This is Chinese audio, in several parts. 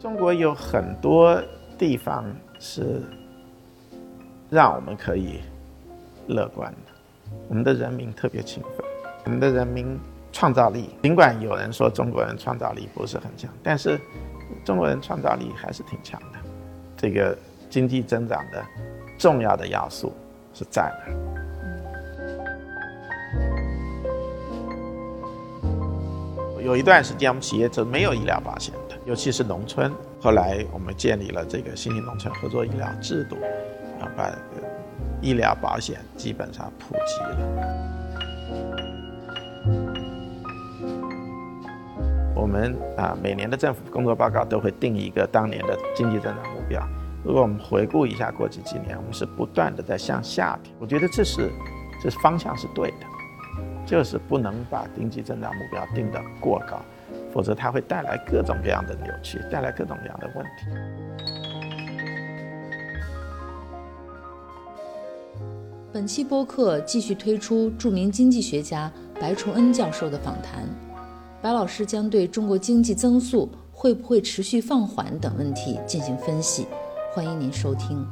中国有很多地方是让我们可以乐观的。我们的人民特别勤奋，我们的人民创造力，尽管有人说中国人创造力不是很强，但是中国人创造力还是挺强的。这个经济增长的重要的要素是在那儿。有一段时间，我们企业是没有医疗保险，尤其是农村。后来我们建立了这个新型农村合作医疗制度，啊，把医疗保险基本上普及了。我们啊，每年的政府工作报告都会定一个当年的经济增长目标。如果我们回顾一下过去几年，我们是不断的在向下调。我觉得这是，这方向是对的。就是不能把经济增长目标定得过高，否则它会带来各种各样的扭曲，带来各种各样的问题。本期播客继续推出著名经济学家白崇恩教授的访谈，白老师将对中国经济增速会不会持续放缓等问题进行分析，欢迎您收听。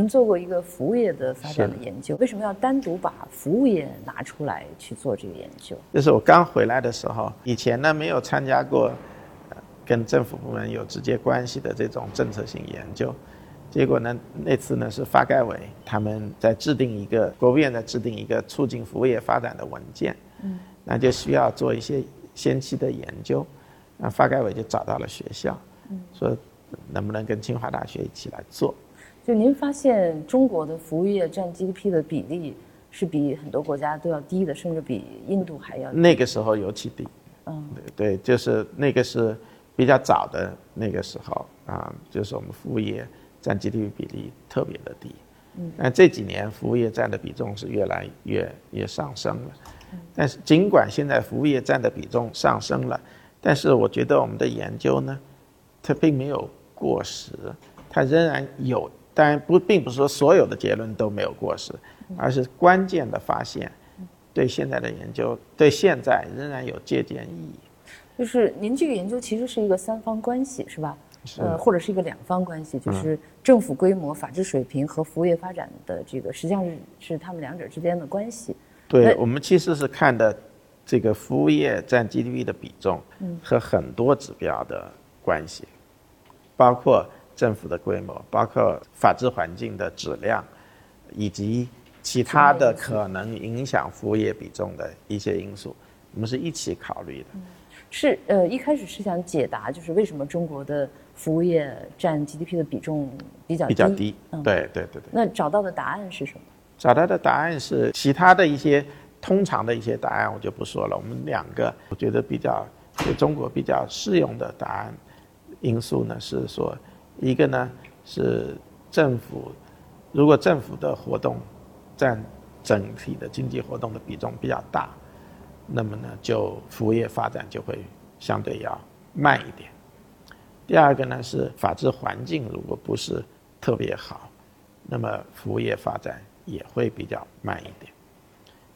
您做过一个服务业的发展的研究，为什么要单独把服务业拿出来去做这个研究？就是我刚回来的时候，以前呢没有参加过，跟政府部门有直接关系的这种政策性研究，结果呢那次呢是发改委他们在制定一个，国务院在制定一个促进服务业发展的文件，嗯，那就需要做一些先期的研究，那发改委就找到了学校，嗯，说能不能跟清华大学一起来做。就您发现中国的服务业占 GDP 的比例是比很多国家都要低的，甚至比印度还要低。那个时候尤其低。嗯，对，就是那个是比较早的那个时候啊，就是我们服务业占 GDP 比例特别的低。嗯，但这几年服务业占的比重是越来越越上升了。但是尽管现在服务业占的比重上升了，但是我觉得我们的研究呢，它并没有过时，它仍然有。当然不，并不是说所有的结论都没有过时，而是关键的发现，对现在的研究，对现在仍然有借鉴意义。就是您这个研究其实是一个三方关系，是吧？呃，或者是一个两方关系，就是政府规模、法治水平和服务业发展的这个，实际上是是他们两者之间的关系。对我们其实是看的这个服务业占 GDP 的比重和很多指标的关系，包括。政府的规模，包括法治环境的质量，以及其他的可能影响服务业比重的一些因素，我们是一起考虑的。是呃，一开始是想解答，就是为什么中国的服务业占 GDP 的比重比较比较低？对对对对。那找到的答案是什么？找到的答案是其他的一些通常的一些答案，我就不说了。我们两个我觉得比较对中国比较适用的答案因素呢，是说。一个呢是政府，如果政府的活动占整体的经济活动的比重比较大，那么呢就服务业发展就会相对要慢一点。第二个呢是法治环境如果不是特别好，那么服务业发展也会比较慢一点。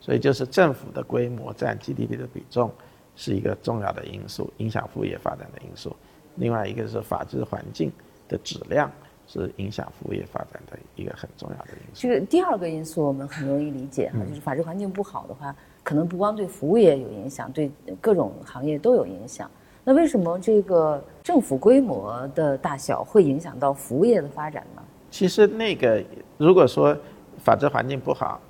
所以就是政府的规模占 GDP 的比重是一个重要的因素，影响服务业发展的因素。另外一个是法治环境。的质量是影响服务业发展的一个很重要的因素。这个第二个因素我们很容易理解哈，就是法治环境不好的话，可能不光对服务业有影响，对各种行业都有影响。那为什么这个政府规模的大小会影响到服务业的发展呢？其实那个如果说法治环境不好，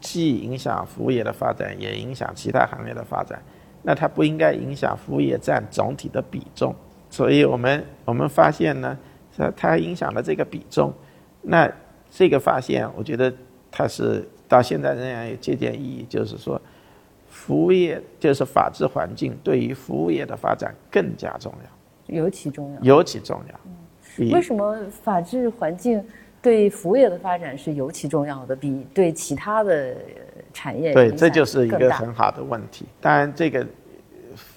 既影响服务业的发展，也影响其他行业的发展，那它不应该影响服务业占总体的比重。所以我们我们发现呢。它它影响了这个比重，那这个发现，我觉得它是到现在仍然有借鉴意义，就是说，服务业就是法治环境对于服务业的发展更加重要，尤其重要，尤其重要。为什么法治环境对服务业的发展是尤其重要的，比对其他的产业对，这就是一个很好的问题。当然，这个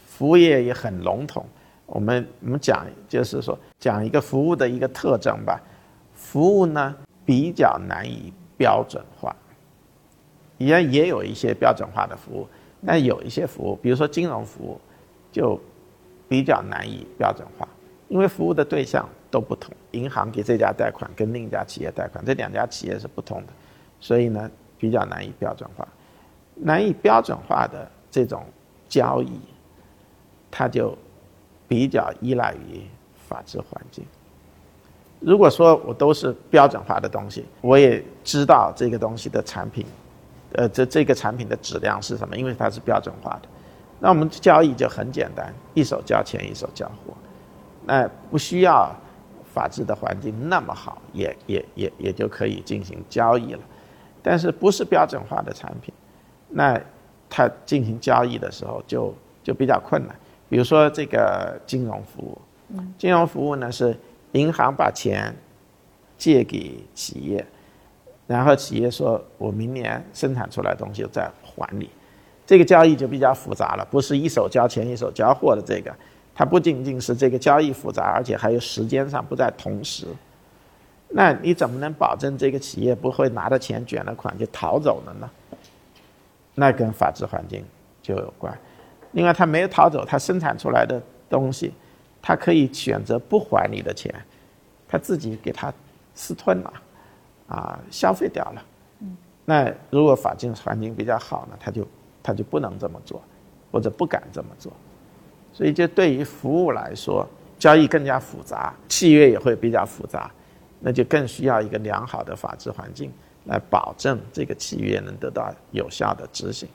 服务业也很笼统。我们我们讲就是说讲一个服务的一个特征吧，服务呢比较难以标准化，也也有一些标准化的服务，但有一些服务，比如说金融服务，就比较难以标准化，因为服务的对象都不同，银行给这家贷款跟另一家企业贷款，这两家企业是不同的，所以呢比较难以标准化，难以标准化的这种交易，它就比较依赖于法治环境。如果说我都是标准化的东西，我也知道这个东西的产品，呃，这这个产品的质量是什么，因为它是标准化的，那我们交易就很简单，一手交钱一手交货，那不需要法治的环境那么好，也也也也就可以进行交易了。但是不是标准化的产品，那它进行交易的时候就就比较困难。比如说这个金融服务，金融服务呢是。银行把钱借给企业，然后企业说：“我明年生产出来东西再还你。”这个交易就比较复杂了，不是一手交钱一手交货的这个，它不仅仅是这个交易复杂，而且还有时间上不在同时。那你怎么能保证这个企业不会拿着钱卷了款就逃走了呢？那跟法治环境就有关。另外，他没有逃走，他生产出来的东西。他可以选择不还你的钱，他自己给他私吞了，啊，消费掉了。那如果法境环境比较好呢，他就他就不能这么做，或者不敢这么做。所以，就对于服务来说，交易更加复杂，契约也会比较复杂，那就更需要一个良好的法治环境来保证这个契约能得到有效的执行。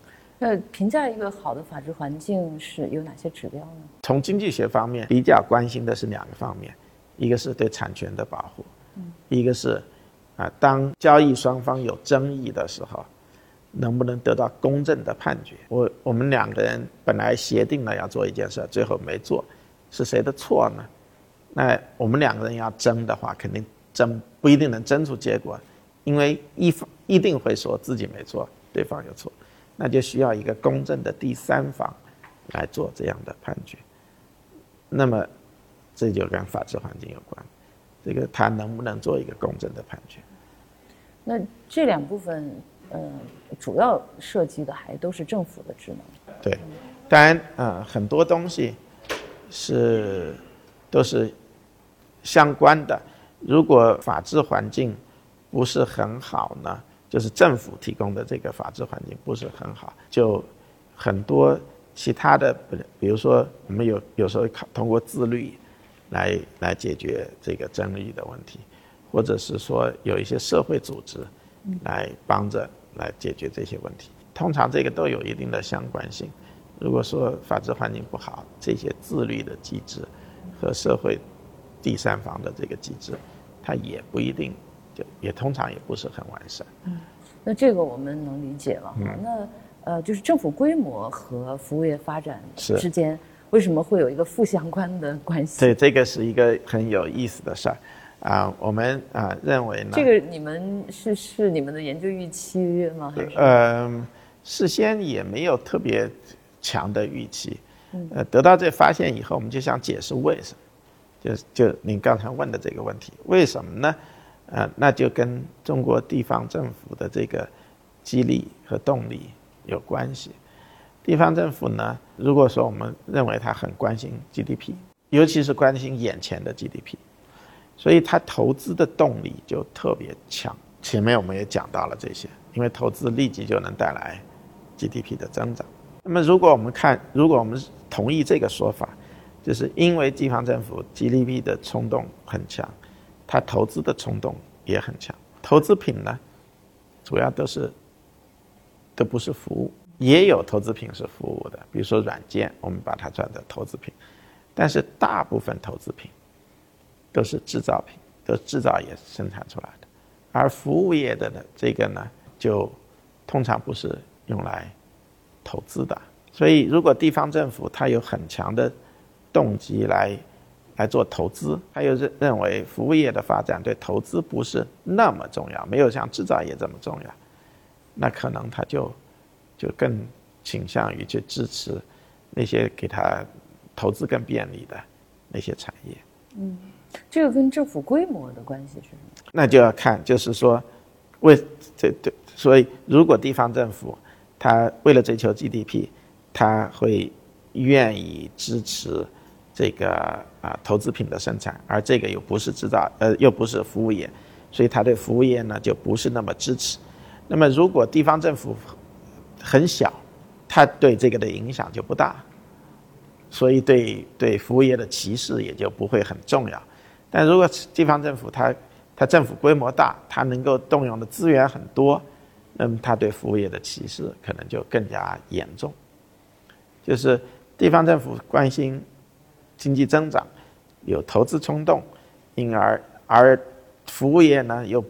那评价一个好的法治环境是有哪些指标呢？从经济学方面比较关心的是两个方面，一个是对产权的保护，一个是啊，当交易双方有争议的时候，能不能得到公正的判决？我我们两个人本来协定了要做一件事，最后没做，是谁的错呢？那我们两个人要争的话，肯定争不一定能争出结果，因为一方一定会说自己没错，对方有错。那就需要一个公正的第三方来做这样的判决。那么，这就跟法治环境有关。这个他能不能做一个公正的判决？那这两部分，呃，主要涉及的还都是政府的职能。对，当然，呃，很多东西是都是相关的。如果法治环境不是很好呢？就是政府提供的这个法治环境不是很好，就很多其他的，比如说我们有有时候考通过自律来来解决这个争议的问题，或者是说有一些社会组织来帮着来解决这些问题，通常这个都有一定的相关性。如果说法治环境不好，这些自律的机制和社会第三方的这个机制，它也不一定。也通常也不是很完善。嗯，那这个我们能理解了。嗯，那呃，就是政府规模和服务业发展之间为什么会有一个负相关的关系？对，这个是一个很有意思的事儿啊。我们啊认为呢，这个你们是是你们的研究预期吗？还是呃，事先也没有特别强的预期。呃，得到这发现以后，我们就想解释为什么。就就您刚才问的这个问题，为什么呢？呃，那就跟中国地方政府的这个激励和动力有关系。地方政府呢，如果说我们认为他很关心 GDP，尤其是关心眼前的 GDP，所以他投资的动力就特别强。前面我们也讲到了这些，因为投资立即就能带来 GDP 的增长。那么，如果我们看，如果我们同意这个说法，就是因为地方政府 GDP 的冲动很强。他投资的冲动也很强，投资品呢，主要都是都不是服务，也有投资品是服务的，比如说软件，我们把它算作投资品，但是大部分投资品都是制造品，都制造业生产出来的，而服务业的呢，这个呢，就通常不是用来投资的，所以如果地方政府它有很强的动机来。来做投资，他又认认为服务业的发展对投资不是那么重要，没有像制造业这么重要，那可能他就就更倾向于去支持那些给他投资更便利的那些产业。嗯，这个跟政府规模的关系是什么？那就要看，就是说，为这对，所以如果地方政府他为了追求 GDP，他会愿意支持这个啊投资品的生产，而这个又不是制造，呃，又不是服务业，所以他对服务业呢就不是那么支持。那么如果地方政府很小，他对这个的影响就不大，所以对对服务业的歧视也就不会很重要。但如果地方政府它它政府规模大，它能够动用的资源很多，那么它对服务业的歧视可能就更加严重。就是地方政府关心经济增长，有投资冲动，因而而服务业呢又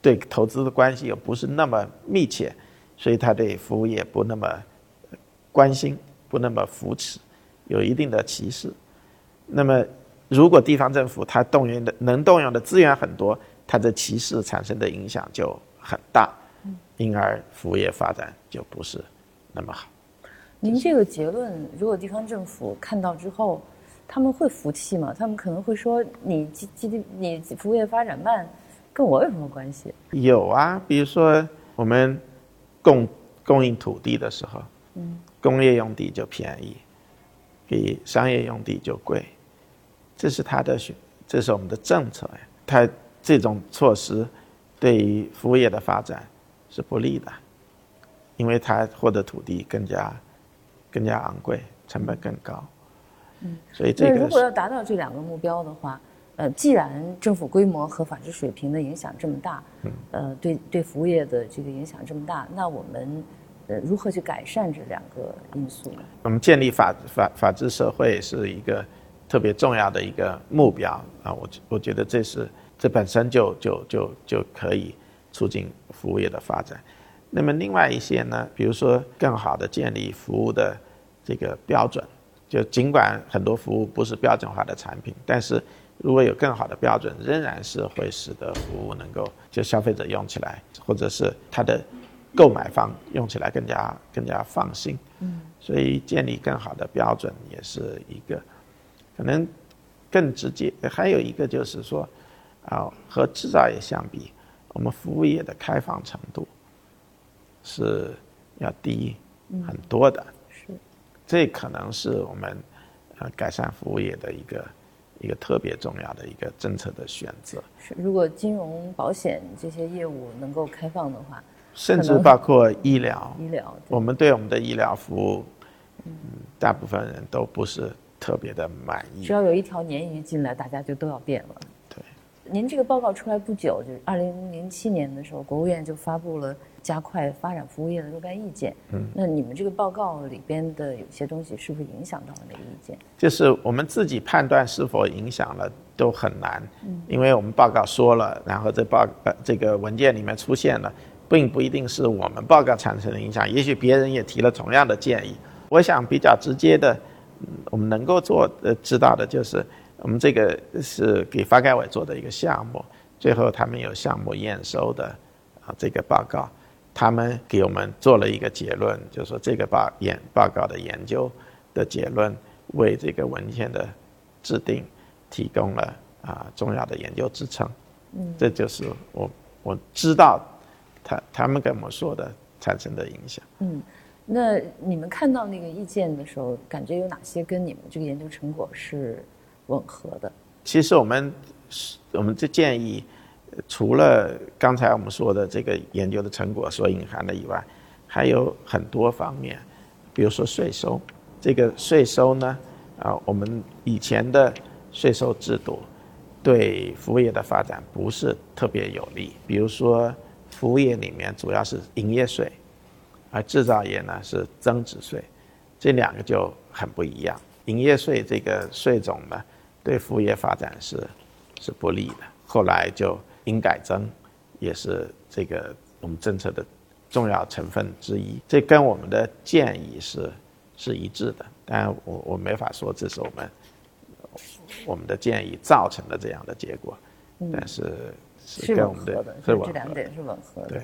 对投资的关系又不是那么密切，所以他对服务业不那么关心，不那么扶持，有一定的歧视。那么。如果地方政府它动员的能动用的资源很多，它的歧视产生的影响就很大，因而服务业发展就不是那么好。您这个结论，如果地方政府看到之后，他们会服气吗？他们可能会说：“你 G G D 你服务业发展慢，跟我有什么关系？”有啊，比如说我们供供应土地的时候，嗯，工业用地就便宜，比商业用地就贵。这是他的选，这是我们的政策呀。他这种措施对于服务业的发展是不利的，因为他获得土地更加更加昂贵，成本更高。嗯，所以这个如果要达到这两个目标的话，呃，既然政府规模和法治水平的影响这么大，嗯，呃，对对服务业的这个影响这么大，那我们呃如何去改善这两个因素呢？我们建立法法法治社会是一个。特别重要的一个目标啊，我我觉得这是这本身就就就就可以促进服务业的发展。那么另外一些呢，比如说更好的建立服务的这个标准，就尽管很多服务不是标准化的产品，但是如果有更好的标准，仍然是会使得服务能够就消费者用起来，或者是他的购买方用起来更加更加放心。嗯，所以建立更好的标准也是一个。可能更直接，还有一个就是说，啊，和制造业相比，我们服务业的开放程度是要低很多的。是，这可能是我们呃改善服务业的一个一个特别重要的一个政策的选择。是，如果金融保险这些业务能够开放的话，甚至包括医疗，医疗，我们对我们的医疗服务，嗯，大部分人都不是。特别的满意。只要有一条鲶鱼进来，大家就都要变了。对，您这个报告出来不久，就是二零零七年的时候，国务院就发布了加快发展服务业的若干意见。嗯，那你们这个报告里边的有些东西，是不是影响到了那个意见？就是我们自己判断是否影响了都很难，嗯，因为我们报告说了，然后这报呃这个文件里面出现了，并不一定是我们报告产生的影响，也许别人也提了同样的建议。我想比较直接的。我们能够做呃知道的就是，我们这个是给发改委做的一个项目，最后他们有项目验收的啊这个报告，他们给我们做了一个结论，就是说这个报研报告的研究的结论为这个文件的制定提供了啊重要的研究支撑。嗯，这就是我我知道他他们跟我们说的产生的影响。嗯。那你们看到那个意见的时候，感觉有哪些跟你们这个研究成果是吻合的？其实我们是我们这建议，除了刚才我们说的这个研究的成果所隐含的以外，还有很多方面，比如说税收。这个税收呢，啊，我们以前的税收制度对服务业的发展不是特别有利。比如说，服务业里面主要是营业税。而制造业呢是增值税，这两个就很不一样。营业税这个税种呢，对服务业发展是是不利的。后来就因改增，也是这个我们政策的重要成分之一。这跟我们的建议是是一致的。但，我我没法说这是我们我们的建议造成的这样的结果，但是是跟我们的这两点是吻合的。对。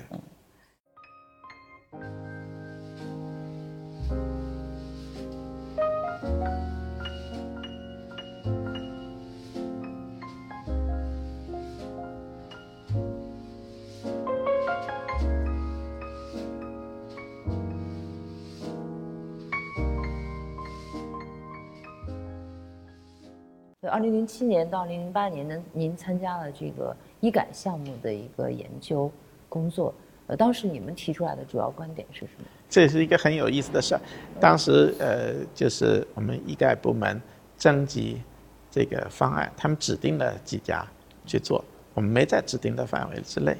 二零零七年到二零零八年呢，您参加了这个医改项目的一个研究工作。呃，当时你们提出来的主要观点是什么？这是一个很有意思的事儿。当时呃，就是我们医改部门征集这个方案，他们指定了几家去做，我们没在指定的范围之内。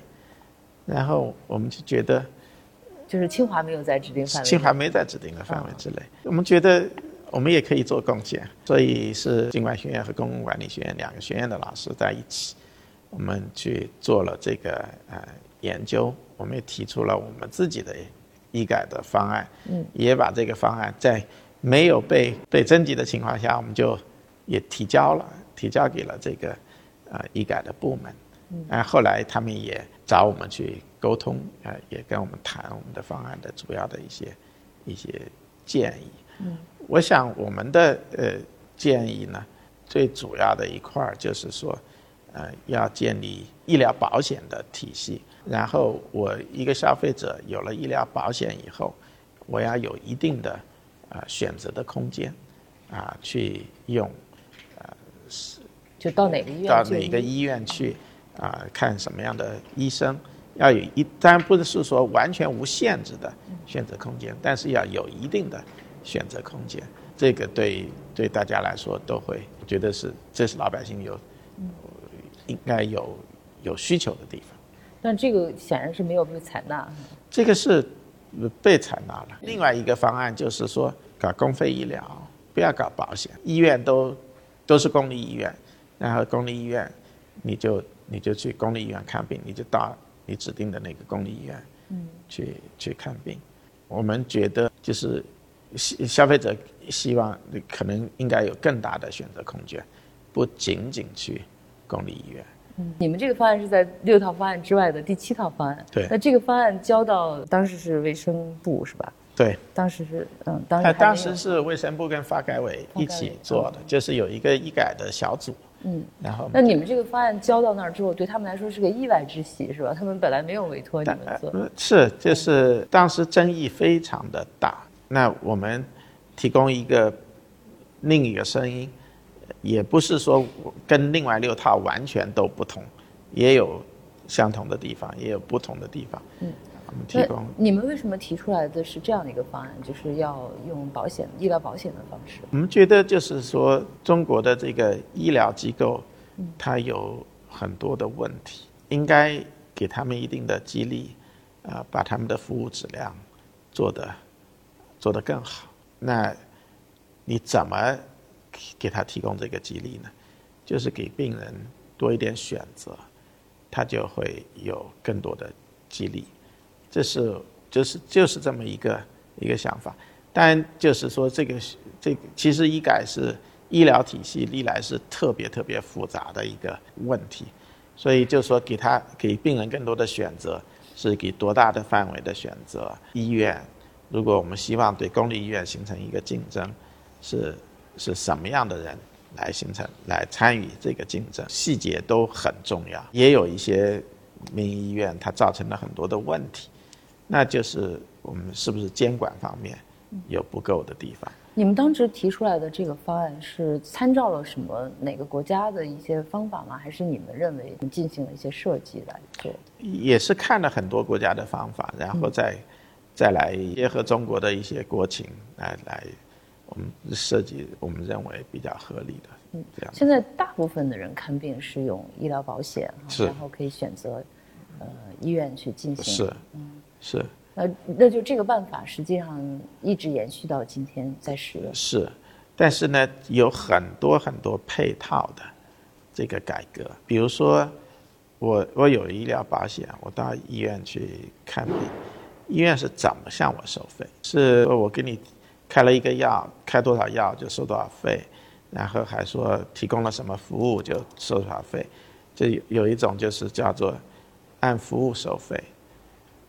然后我们就觉得，就是清华没有在指定范围，清华没在指定的范围之内。我们觉得我们也可以做贡献，所以是经管学院和公共管理学院两个学院的老师在一起，我们去做了这个呃研究。我们也提出了我们自己的医改的方案，嗯，也把这个方案在没有被被征集的情况下，我们就也提交了，提交给了这个呃医改的部门，嗯，后来他们也找我们去沟通，呃，也跟我们谈我们的方案的主要的一些一些建议，嗯，我想我们的呃建议呢，最主要的一块儿就是说，呃，要建立医疗保险的体系。然后我一个消费者有了医疗保险以后，我要有一定的啊选择的空间，啊去用，呃是就到哪个医院到哪个医院去啊看什么样的医生，要有一当然不是说完全无限制的选择空间，但是要有一定的选择空间，这个对对大家来说都会觉得是这是老百姓有应该有有需求的地方。但这个显然是没有被采纳。这个是被采纳了。另外一个方案就是说，搞公费医疗，不要搞保险。医院都都是公立医院，然后公立医院你就你就去公立医院看病，你就到你指定的那个公立医院去去看病。我们觉得就是消消费者希望可能应该有更大的选择空间，不仅仅去公立医院。嗯你们这个方案是在六套方案之外的第七套方案。对。那这个方案交到当时是卫生部是吧？对。当时是嗯，当时当时是卫生部跟发改委一起做的，就是有一个医改的小组。嗯。然后。那你们这个方案交到那儿之后，对他们来说是个意外之喜是吧？他们本来没有委托你们做。是，就是当时争议非常的大。那我们提供一个另一个声音。也不是说跟另外六套完全都不同，也有相同的地方，也有不同的地方。嗯，我们提供。你们为什么提出来的是这样的一个方案，就是要用保险、医疗保险的方式？我们觉得就是说，中国的这个医疗机构，它有很多的问题，应该给他们一定的激励，啊，把他们的服务质量做得做得更好。那你怎么？给他提供这个激励呢，就是给病人多一点选择，他就会有更多的激励。这是就是就是这么一个一个想法。当然，就是说这个这个其实医改是医疗体系历来是特别特别复杂的一个问题，所以就说给他给病人更多的选择，是给多大的范围的选择。医院，如果我们希望对公立医院形成一个竞争，是。是什么样的人来形成、来参与这个竞争，细节都很重要。也有一些民营医院，它造成了很多的问题，那就是我们是不是监管方面有不够的地方？你们当时提出来的这个方案是参照了什么哪个国家的一些方法吗？还是你们认为进行了一些设计来做？也是看了很多国家的方法，然后再再来结合中国的一些国情来来。我们设计我们认为比较合理的，嗯，这样。现在大部分的人看病是用医疗保险，然后可以选择，呃，医院去进行。是，嗯，是。呃，那就这个办法实际上一直延续到今天在使用。是，但是呢，有很多很多配套的这个改革，比如说，我我有医疗保险，我到医院去看病，医院是怎么向我收费？是我给你。开了一个药，开多少药就收多少费，然后还说提供了什么服务就收多少费，这有有一种就是叫做按服务收费，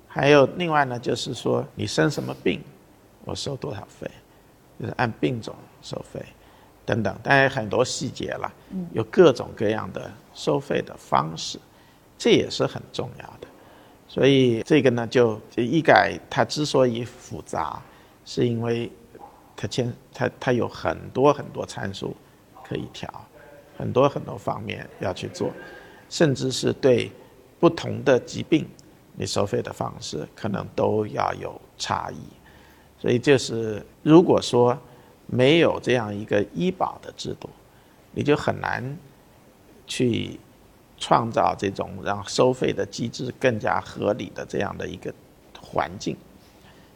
还有另外呢就是说你生什么病，我收多少费，就是按病种收费，等等，当然很多细节了，有各种各样的收费的方式，这也是很重要的，所以这个呢就医改它之所以复杂，是因为。它牵它它有很多很多参数可以调，很多很多方面要去做，甚至是对不同的疾病，你收费的方式可能都要有差异。所以就是如果说没有这样一个医保的制度，你就很难去创造这种让收费的机制更加合理的这样的一个环境。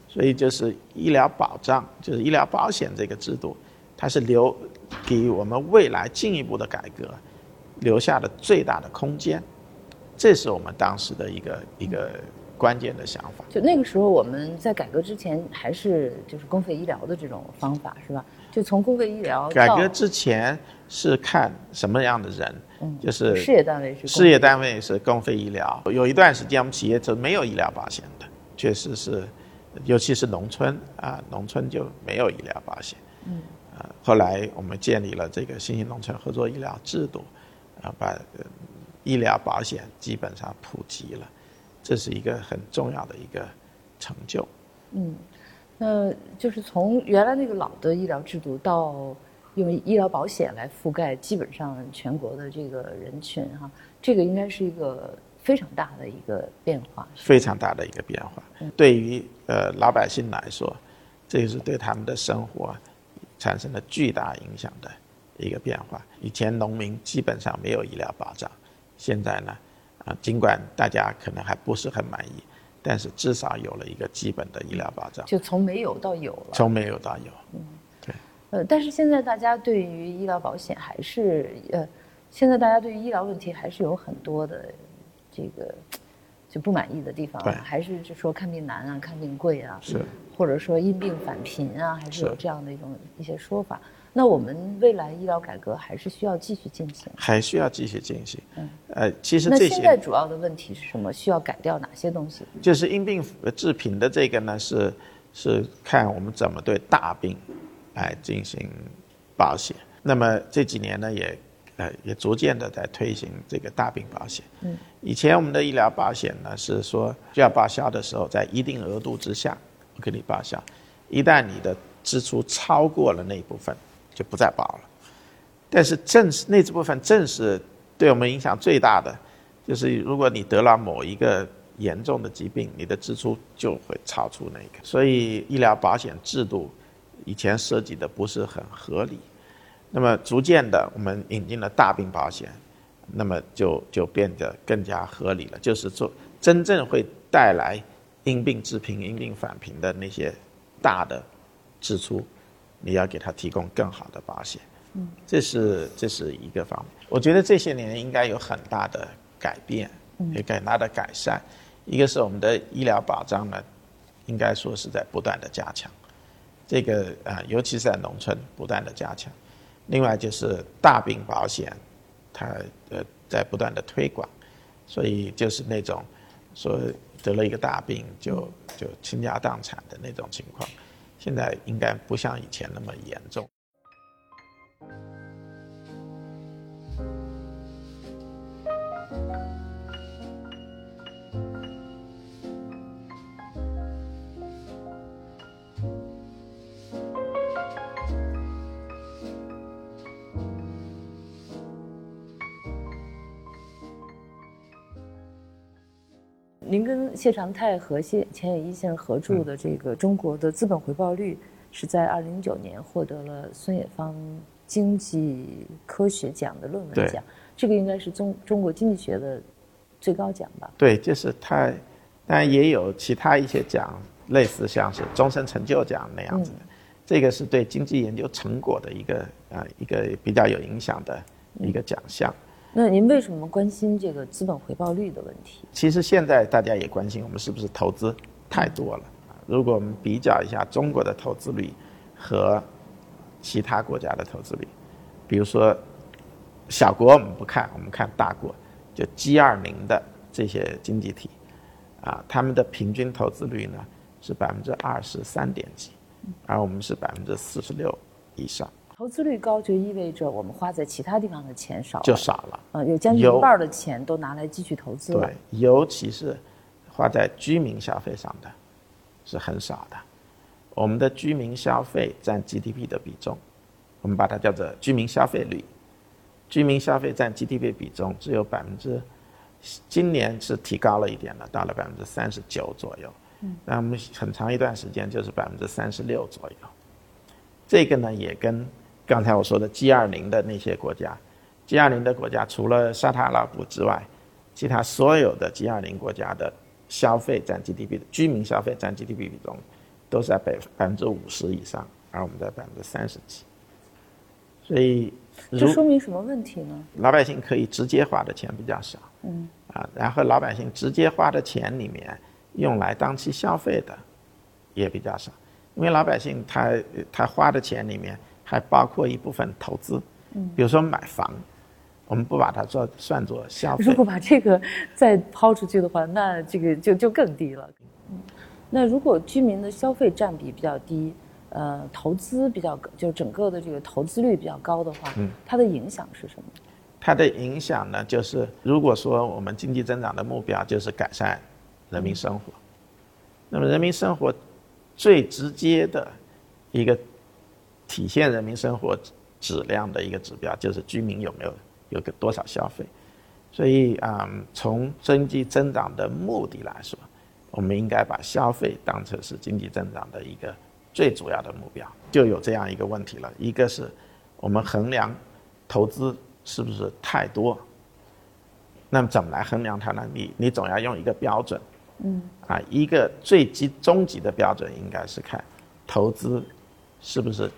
所以就是医疗保障，就是医疗保险这个制度，它是留给我们未来进一步的改革留下的最大的空间。这是我们当时的一个一个关键的想法。就那个时候，我们在改革之前还是就是公费医疗的这种方法，是吧？就从公费医疗改革之前是看什么样的人，就是事业单位是事业单位是公费医疗。有一段时间我们企业是没有医疗保险的，确实是。尤其是农村啊，农村就没有医疗保险。嗯。啊，后来我们建立了这个新型农村合作医疗制度，啊，把医疗保险基本上普及了，这是一个很重要的一个成就。嗯，那就是从原来那个老的医疗制度到用医疗保险来覆盖基本上全国的这个人群哈，这个应该是一个。非常大的一个变化，非常大的一个变化。对于呃老百姓来说，这个是对他们的生活产生了巨大影响的一个变化。以前农民基本上没有医疗保障，现在呢，啊，尽管大家可能还不是很满意，但是至少有了一个基本的医疗保障。就从没有到有了。从没有到有。嗯，对。呃，但是现在大家对于医疗保险还是呃，现在大家对于医疗问题还是有很多的。这个就不满意的地方，还是就说看病难啊，看病贵啊，是，或者说因病返贫啊，还是有这样的一种一些说法。那我们未来医疗改革还是需要继续进行，还需要继续进行。嗯，呃，其实这些现在主要的问题是什么？需要改掉哪些东西？就是因病致贫的这个呢，是是看我们怎么对大病来进行保险。那么这几年呢，也。呃，也逐渐的在推行这个大病保险。嗯，以前我们的医疗保险呢是说，需要报销的时候在一定额度之下我给你报销，一旦你的支出超过了那一部分，就不再保了。但是正是那这部分正是对我们影响最大的，就是如果你得了某一个严重的疾病，你的支出就会超出那个。所以医疗保险制度以前设计的不是很合理。那么逐渐的，我们引进了大病保险，那么就就变得更加合理了。就是做真正会带来因病致贫、因病返贫的那些大的支出，你要给他提供更好的保险。嗯，这是这是一个方面。我觉得这些年应该有很大的改变，有很大的改善。一个是我们的医疗保障呢，应该说是在不断的加强。这个啊，尤其是在农村，不断的加强。另外就是大病保险，它呃在不断的推广，所以就是那种说得了一个大病就就倾家荡产的那种情况，现在应该不像以前那么严重。您跟谢长泰和谢钱野一先生合著的这个《中国的资本回报率》，是在二零零九年获得了孙冶方经济科学奖的论文奖。这个应该是中中国经济学的最高奖吧？对，就是他，当然也有其他一些奖，类似像是终身成就奖那样子的。这个是对经济研究成果的一个呃一个比较有影响的一个奖项。那您为什么关心这个资本回报率的问题？其实现在大家也关心我们是不是投资太多了。如果我们比较一下中国的投资率和其他国家的投资率，比如说小国我们不看，我们看大国，就 G 二零的这些经济体，啊，他们的平均投资率呢是百分之二十三点几，而我们是百分之四十六以上。投资率高就意味着我们花在其他地方的钱少，就少了。嗯，有将近一半的钱都拿来继续投资了。对，尤其是花在居民消费上的，是很少的。我们的居民消费占 GDP 的比重，我们把它叫做居民消费率，居民消费占 GDP 比重只有百分之，今年是提高了一点了，到了百分之三十九左右。嗯，那我们很长一段时间就是百分之三十六左右。这个呢，也跟刚才我说的 G 二零的那些国家，G 二零的国家除了沙特阿拉伯之外，其他所有的 G 二零国家的消费占 GDP 的居民消费占 GDP 比重，都是在百百分之五十以上，而我们在百分之三十几。所以，这说明什么问题呢？老百姓可以直接花的钱比较少，嗯，啊，然后老百姓直接花的钱里面，用来当期消费的也比较少，因为老百姓他他花的钱里面还包括一部分投资，嗯，比如说买房，我们不把它做算作消费。如果把这个再抛出去的话，那这个就就更低了。嗯，那如果居民的消费占比比较低。呃，投资比较就整个的这个投资率比较高的话，嗯，它的影响是什么？它的影响呢，就是如果说我们经济增长的目标就是改善人民生活，那么人民生活最直接的一个体现人民生活质量的一个指标，就是居民有没有有个多少消费。所以啊，从经济增长的目的来说，我们应该把消费当成是经济增长的一个。最主要的目标就有这样一个问题了，一个是我们衡量投资是不是太多，那么怎么来衡量它呢？你你总要用一个标准，嗯，啊，一个最基终极的标准应该是看投资是不是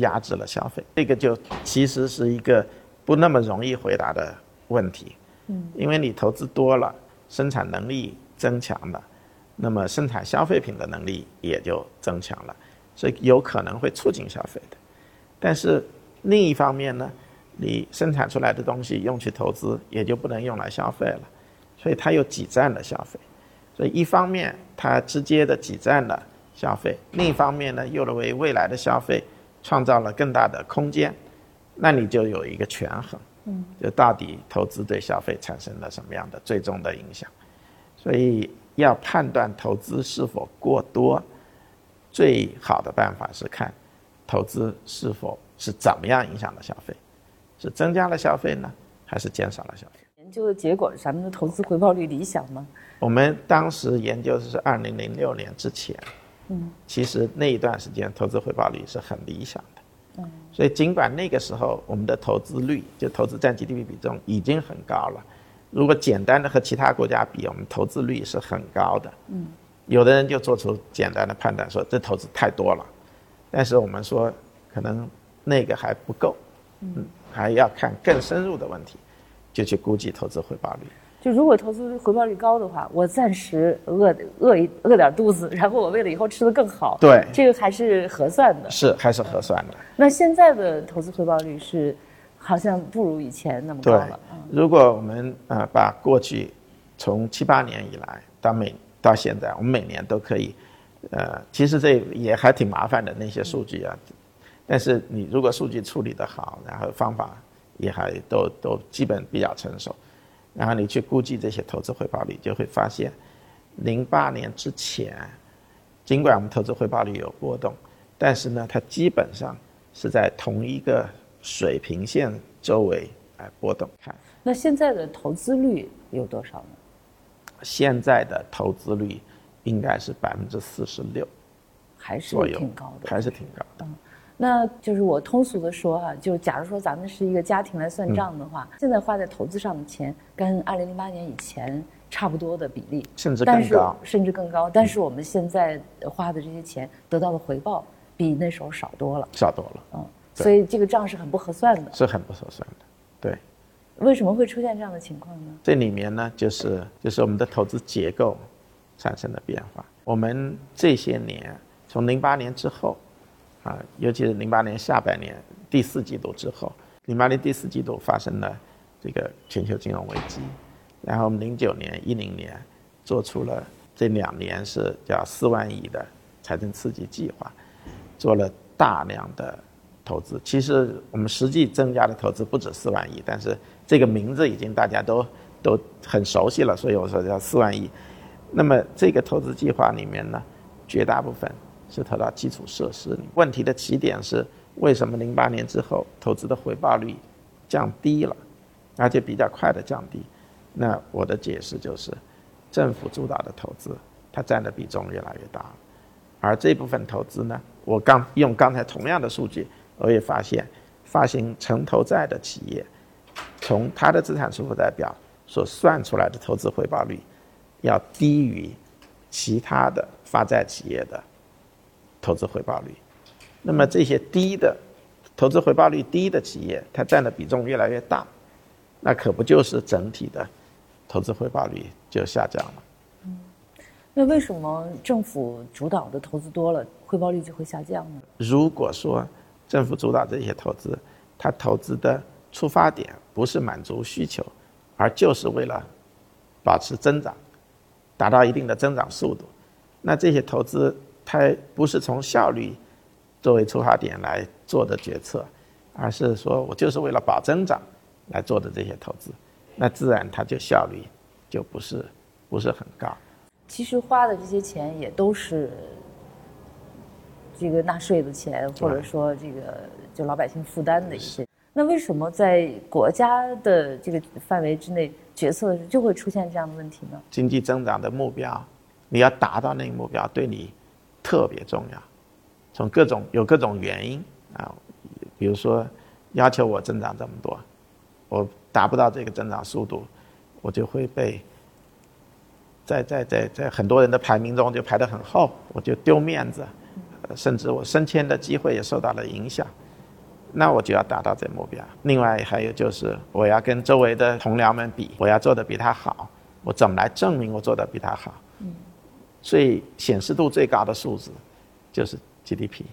压制了消费，这个就其实是一个不那么容易回答的问题，嗯，因为你投资多了，生产能力增强了。那么生产消费品的能力也就增强了，所以有可能会促进消费的。但是另一方面呢，你生产出来的东西用去投资，也就不能用来消费了，所以它又挤占了消费。所以一方面它直接的挤占了消费，另一方面呢又为未来的消费创造了更大的空间。那你就有一个权衡，嗯，就到底投资对消费产生了什么样的最终的影响？所以。要判断投资是否过多，最好的办法是看投资是否是怎么样影响了消费，是增加了消费呢，还是减少了消费？研究的结果，咱们的投资回报率理想吗？我们当时研究的是二零零六年之前，嗯，其实那一段时间投资回报率是很理想的，嗯，所以尽管那个时候我们的投资率就投资占 GDP 比重已经很高了。如果简单的和其他国家比，我们投资率是很高的。嗯，有的人就做出简单的判断，说这投资太多了。但是我们说，可能那个还不够，嗯，还要看更深入的问题，就去估计投资回报率。就如果投资回报率高的话，我暂时饿饿一饿点肚子，然后我为了以后吃的更好，对，这个还是合算的。是，还是合算的。那现在的投资回报率是？好像不如以前那么高了。如果我们呃把过去从七八年以来到每到现在，我们每年都可以，呃，其实这也还挺麻烦的那些数据啊。但是你如果数据处理的好，然后方法也还都都基本比较成熟，然后你去估计这些投资回报率，就会发现，零八年之前，尽管我们投资回报率有波动，但是呢，它基本上是在同一个。水平线周围来波动，看那现在的投资率有多少呢？现在的投资率应该是百分之四十六，还是挺高的，还是挺高的。嗯，那就是我通俗的说哈，就假如说咱们是一个家庭来算账的话，现在花在投资上的钱跟二零零八年以前差不多的比例，甚至更高，甚至更高。但是我们现在花的这些钱得到的回报比那时候少多了，少多了。嗯。所以这个账是很不合算的，是很不合算的，对。为什么会出现这样的情况呢？这里面呢，就是就是我们的投资结构产生了变化。我们这些年，从零八年之后，啊，尤其是零八年下半年第四季度之后，零八年第四季度发生了这个全球金融危机，然后我们零九年、一零年做出了这两年是叫四万亿的财政刺激计划，做了大量的。投资其实我们实际增加的投资不止四万亿，但是这个名字已经大家都都很熟悉了，所以我说叫四万亿。那么这个投资计划里面呢，绝大部分是投到基础设施。问题的起点是为什么零八年之后投资的回报率降低了，而且比较快的降低。那我的解释就是，政府主导的投资，它占的比重越来越大，而这部分投资呢，我刚用刚才同样的数据，我也发现，发行城投债的企业，从它的资产负债表所算出来的投资回报率，要低于其他的发债企业的投资回报率。那么这些低的投资回报率低的企业，它占的比重越来越大，那可不就是整体的？投资回报率就下降了。嗯，那为什么政府主导的投资多了，回报率就会下降呢？如果说政府主导这些投资，它投资的出发点不是满足需求，而就是为了保持增长，达到一定的增长速度，那这些投资它不是从效率作为出发点来做的决策，而是说我就是为了保增长来做的这些投资。那自然它就效率就不是不是很高。其实花的这些钱也都是这个纳税的钱，或者说这个就老百姓负担的一些。那为什么在国家的这个范围之内决策的时候就会出现这样的问题呢？经济增长的目标，你要达到那个目标，对你特别重要。从各种有各种原因啊，比如说要求我增长这么多，我。达不到这个增长速度，我就会被在在在在很多人的排名中就排得很后，我就丢面子，甚至我升迁的机会也受到了影响。那我就要达到这目标。另外还有就是，我要跟周围的同僚们比，我要做的比他好。我怎么来证明我做的比他好？最显示度最高的数字就是 GDP。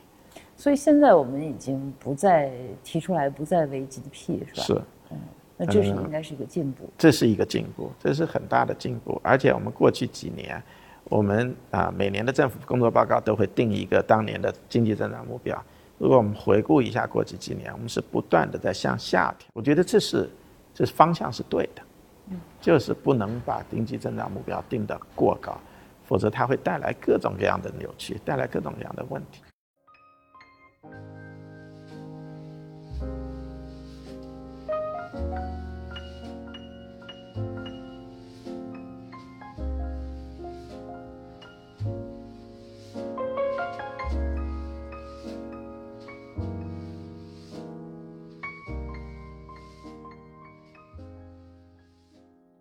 所以现在我们已经不再提出来，不再为 GDP 是吧？是。嗯。那这是应该是一个进步，这是一个进步，这是很大的进步。而且我们过去几年，我们啊每年的政府工作报告都会定一个当年的经济增长目标。如果我们回顾一下过去几年，我们是不断的在向下调。我觉得这是，这是方向是对的，就是不能把经济增长目标定得过高，否则它会带来各种各样的扭曲，带来各种各样的问题。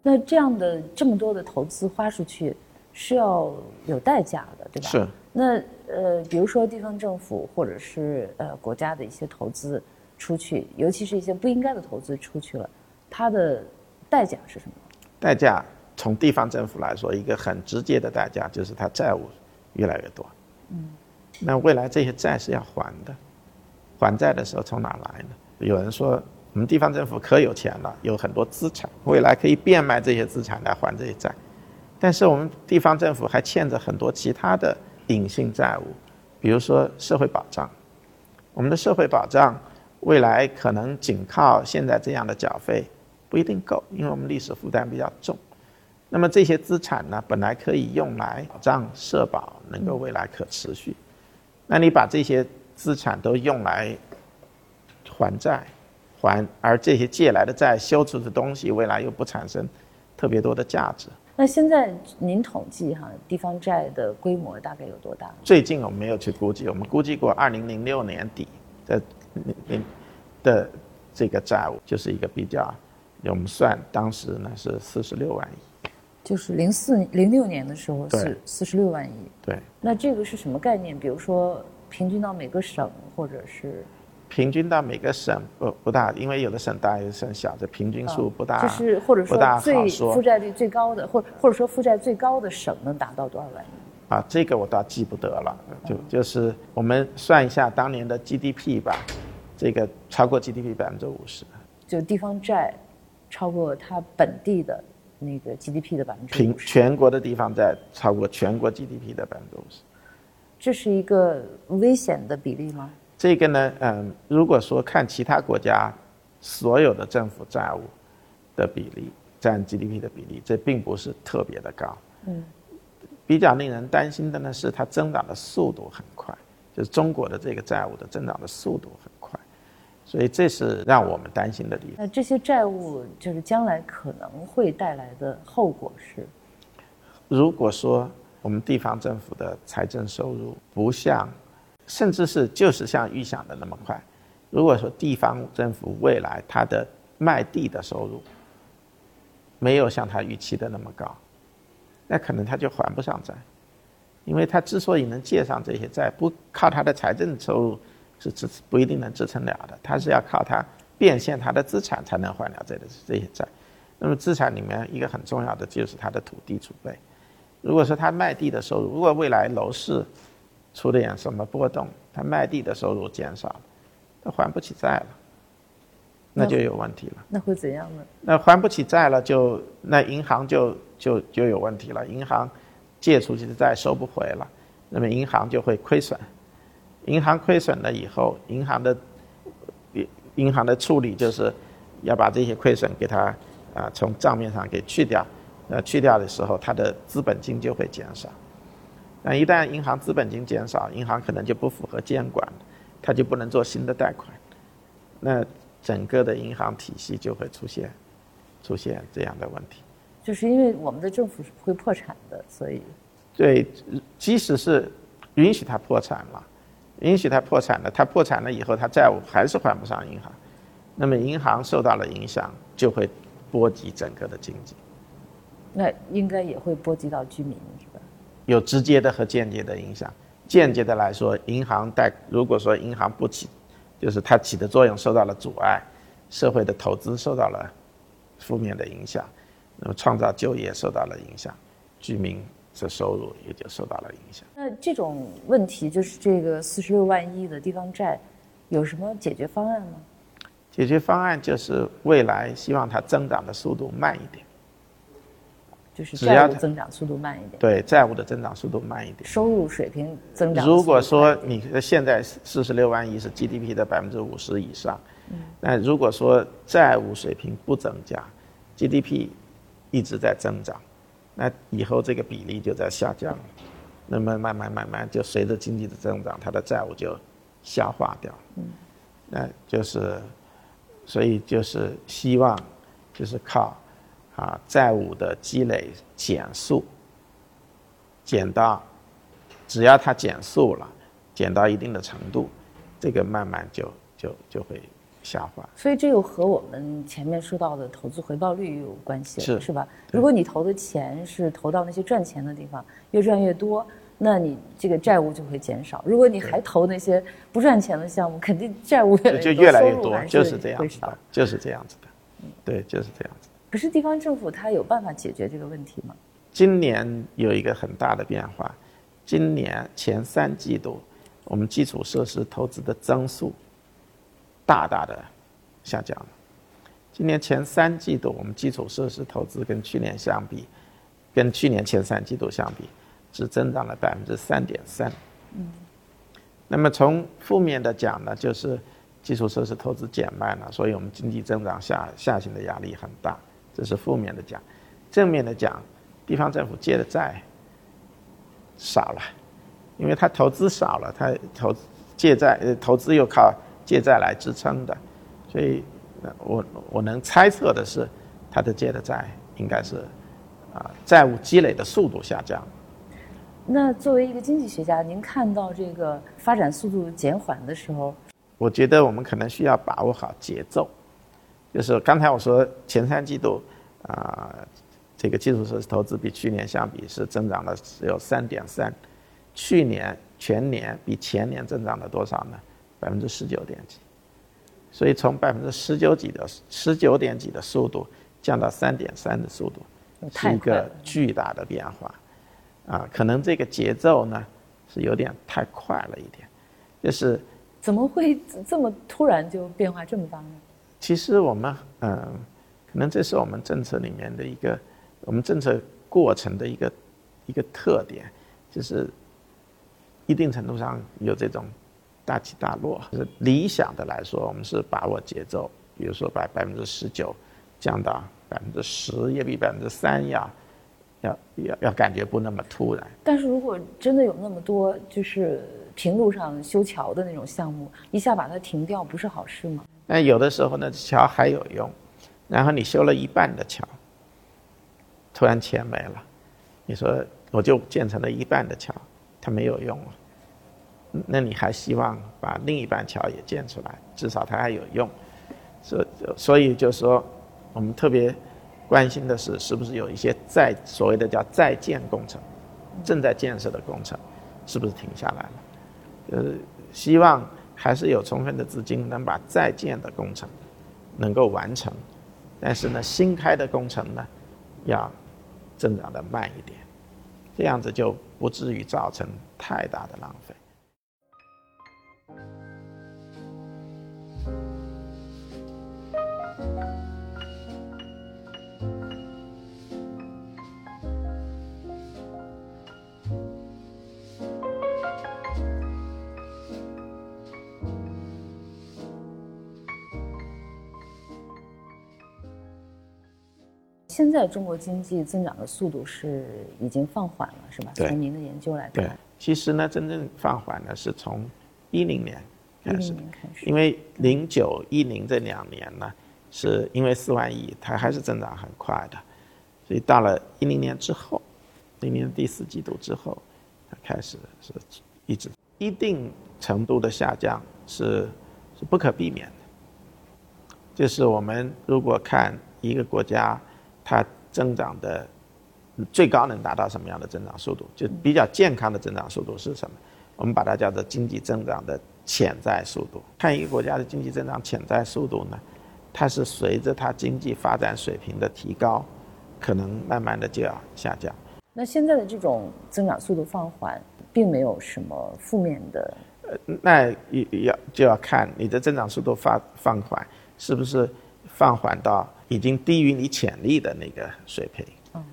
那这样的这么多的投资花出去，是要有代价的，对吧？是。那呃，比如说地方政府或者是呃国家的一些投资出去，尤其是一些不应该的投资出去了，它的代价是什么？代价从地方政府来说，一个很直接的代价就是它债务越来越多。嗯。那未来这些债是要还的，还债的时候从哪来呢？有人说。我们地方政府可有钱了，有很多资产，未来可以变卖这些资产来还这些债。但是我们地方政府还欠着很多其他的隐性债务，比如说社会保障。我们的社会保障未来可能仅靠现在这样的缴费不一定够，因为我们历史负担比较重。那么这些资产呢，本来可以用来保障社保能够未来可持续，那你把这些资产都用来还债。还，而这些借来的债修出的东西，未来又不产生特别多的价值。那现在您统计哈，地方债的规模大概有多大？最近我们没有去估计，我们估计过二零零六年底的零的这个债务，就是一个比较，我们算当时呢是四十六万亿。就是零四零六年的时候是四十六万亿。对。那这个是什么概念？比如说平均到每个省，或者是？平均到每个省不不大，因为有的省大，有的省小，这平均数不大，就是或者说最负债率最高的，或或者说负债最高的省能达到多少万亿？啊，这个我倒记不得了，就就是我们算一下当年的 GDP 吧，这个超过 GDP 百分之五十，就地方债超过它本地的那个 GDP 的百分之平全国的地方债超过全国 GDP 的百分之五十，这是一个危险的比例吗？这个呢，嗯，如果说看其他国家所有的政府债务的比例占 GDP 的比例，这并不是特别的高。嗯，比较令人担心的呢是它增长的速度很快，就是中国的这个债务的增长的速度很快。所以这是让我们担心的地方。那这些债务就是将来可能会带来的后果是，如果说我们地方政府的财政收入不像，甚至是就是像预想的那么快，如果说地方政府未来它的卖地的收入没有像他预期的那么高，那可能他就还不上债，因为他之所以能借上这些债，不靠他的财政收入。是支不一定能支撑了的，他是要靠他变现他的资产才能还了这个这些债。那么资产里面一个很重要的就是他的土地储备。如果说他卖地的收入，如果未来楼市出了点什么波动，他卖地的收入减少了，他还不起债了，那就有问题了。那会怎样呢？那还不起债了，就那银行就就就有问题了。银行借出去的债收不回了，那么银行就会亏损。银行亏损了以后，银行的银行的处理就是要把这些亏损给它啊从账面上给去掉，呃去掉的时候，它的资本金就会减少。那一旦银行资本金减少，银行可能就不符合监管，它就不能做新的贷款，那整个的银行体系就会出现出现这样的问题。就是因为我们的政府是会破产的，所以对，即使是允许它破产了。允许它破产了，它破产了以后，它债务还是还不上银行，那么银行受到了影响，就会波及整个的经济。那应该也会波及到居民，是吧？有直接的和间接的影响。间接的来说，银行贷如果说银行不起，就是它起的作用受到了阻碍，社会的投资受到了负面的影响，那么创造就业受到了影响，居民。的收入也就受到了影响。那这种问题就是这个四十六万亿的地方债，有什么解决方案吗？解决方案就是未来希望它增长的速度慢一点，就是债务增长速度慢一点。对，债务的增长速度慢一点。收入水平增长。如果说你现在四十六万亿是 GDP 的百分之五十以上，那如果说债务水平不增加，GDP 一直在增长。那以后这个比例就在下降，那么慢慢慢慢就随着经济的增长，它的债务就消化掉。嗯，那就是，所以就是希望，就是靠啊债务的积累减速，减到只要它减速了，减到一定的程度，这个慢慢就就就会。下滑，所以这又和我们前面说到的投资回报率有关系，是是吧？如果你投的钱是投到那些赚钱的地方，越赚越多，那你这个债务就会减少。如果你还投那些不赚钱的项目，肯定债务就越来越多，就是这样子的，就是这样子的，对，就是这样子。可是地方政府它有办法解决这个问题吗？今年有一个很大的变化，今年前三季度我们基础设施投资的增速。大大的下降了。今年前三季度，我们基础设施投资跟去年相比，跟去年前三季度相比，只增长了百分之三点三。嗯。那么从负面的讲呢，就是基础设施投资减慢了，所以我们经济增长下下行的压力很大，这是负面的讲。正面的讲，地方政府借的债少了，因为他投资少了，他投借债呃投资又靠。借债来支撑的，所以，我我能猜测的是，他的借的债应该是，啊，债务积累的速度下降。那作为一个经济学家，您看到这个发展速度减缓的时候，我觉得我们可能需要把握好节奏。就是刚才我说前三季度，啊，这个基础设施投资比去年相比是增长了只有三点三，去年全年比前年增长了多少呢？百分之十九点几，所以从百分之十九几的十九点几的速度降到三点三的速度，是一个巨大的变化，啊，可能这个节奏呢是有点太快了一点，就是怎么会这么突然就变化这么大呢？其实我们嗯，可能这是我们政策里面的一个我们政策过程的一个一个特点，就是一定程度上有这种。大起大落，就是理想的来说，我们是把握节奏，比如说把百分之十九降到百分之十，也比百分之三要要要要感觉不那么突然。但是如果真的有那么多就是平路上修桥的那种项目，一下把它停掉，不是好事吗？那有的时候呢，桥还有用，然后你修了一半的桥，突然钱没了，你说我就建成了一半的桥，它没有用了，那你还希望把另一半桥也建出来，至少它还有用。所所以就说，我们特别关心的是，是不是有一些在所谓的叫在建工程，正在建设的工程，是不是停下来了？呃，希望。还是有充分的资金能把在建的工程能够完成，但是呢，新开的工程呢，要增长的慢一点，这样子就不至于造成太大的浪费。现在中国经济增长的速度是已经放缓了，是吧？从您的研究来看，对，其实呢，真正放缓呢是从一零年开始，开始，因为零九一零这两年呢，是因为四万亿，它还是增长很快的，所以到了一零年之后，零年第四季度之后，它开始是一直一定程度的下降是是不可避免的，就是我们如果看一个国家。它增长的最高能达到什么样的增长速度？就比较健康的增长速度是什么？我们把它叫做经济增长的潜在速度。看一个国家的经济增长潜在速度呢，它是随着它经济发展水平的提高，可能慢慢的就要下降。那现在的这种增长速度放缓，并没有什么负面的。呃，那要就要看你的增长速度放放缓是不是放缓到。已经低于你潜力的那个水平。嗯，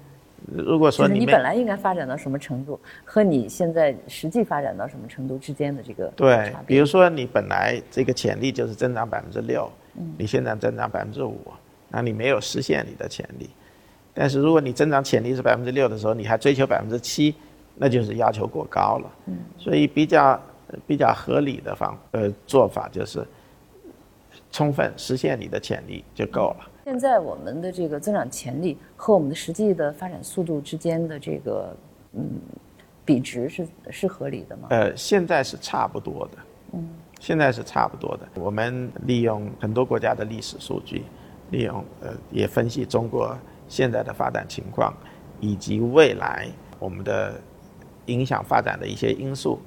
如果说你本来应该发展到什么程度，和你现在实际发展到什么程度之间的这个对，比如说你本来这个潜力就是增长百分之六，嗯，你现在增长百分之五，那你没有实现你的潜力。但是如果你增长潜力是百分之六的时候，你还追求百分之七，那就是要求过高了。嗯，所以比较比较合理的方呃做法就是充分实现你的潜力就够了。现在我们的这个增长潜力和我们的实际的发展速度之间的这个嗯比值是是合理的吗？呃，现在是差不多的。嗯，现在是差不多的。我们利用很多国家的历史数据，利用呃也分析中国现在的发展情况，以及未来我们的影响发展的一些因素，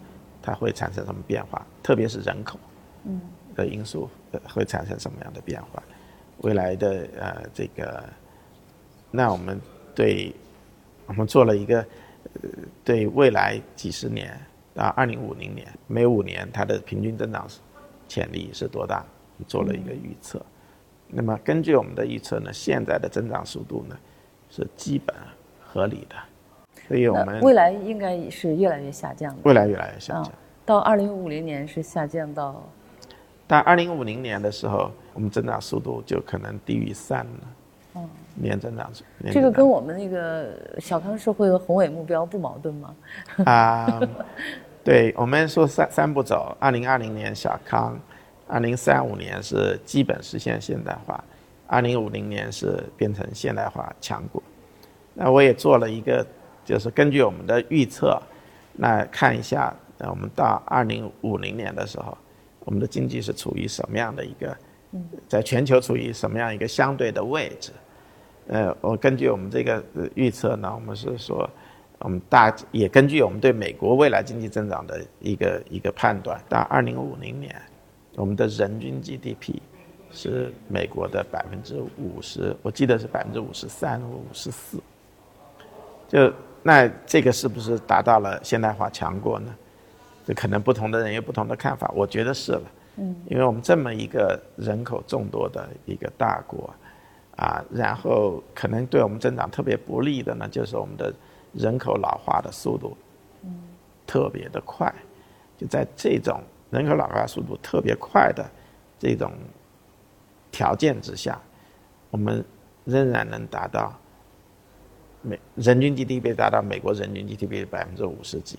它会产生什么变化？特别是人口嗯的因素会产生什么样的变化？未来的呃这个，那我们对，我们做了一个，呃对未来几十年到二零五零年，每五年它的平均增长潜力是多大？做了一个预测。那么根据我们的预测呢，现在的增长速度呢是基本合理的，所以我们未来应该是越来越下降的。未来越来越下降，到二零五零年是下降到。但二零五零年的时候，我们增长速度就可能低于三了。嗯，年增长这个跟我们那个小康社会的宏伟目标不矛盾吗？啊，对，我们说三三步走：二零二零年小康，二零三五年是基本实现现代化，二零五零年是变成现代化强国。那我也做了一个，就是根据我们的预测，那看一下，那我们到二零五零年的时候。我们的经济是处于什么样的一个，在全球处于什么样一个相对的位置？呃，我根据我们这个预测呢，我们是说，我们大也根据我们对美国未来经济增长的一个一个判断，到二零五零年，我们的人均 GDP 是美国的百分之五十，我记得是百分之五十三或五十四。就那这个是不是达到了现代化强国呢？这可能不同的人有不同的看法，我觉得是了，嗯，因为我们这么一个人口众多的一个大国，啊，然后可能对我们增长特别不利的呢，就是我们的人口老化的速度，嗯，特别的快，就在这种人口老化速度特别快的这种条件之下，我们仍然能达到美人均 GDP 达到美国人均 GDP 的百分之五十几。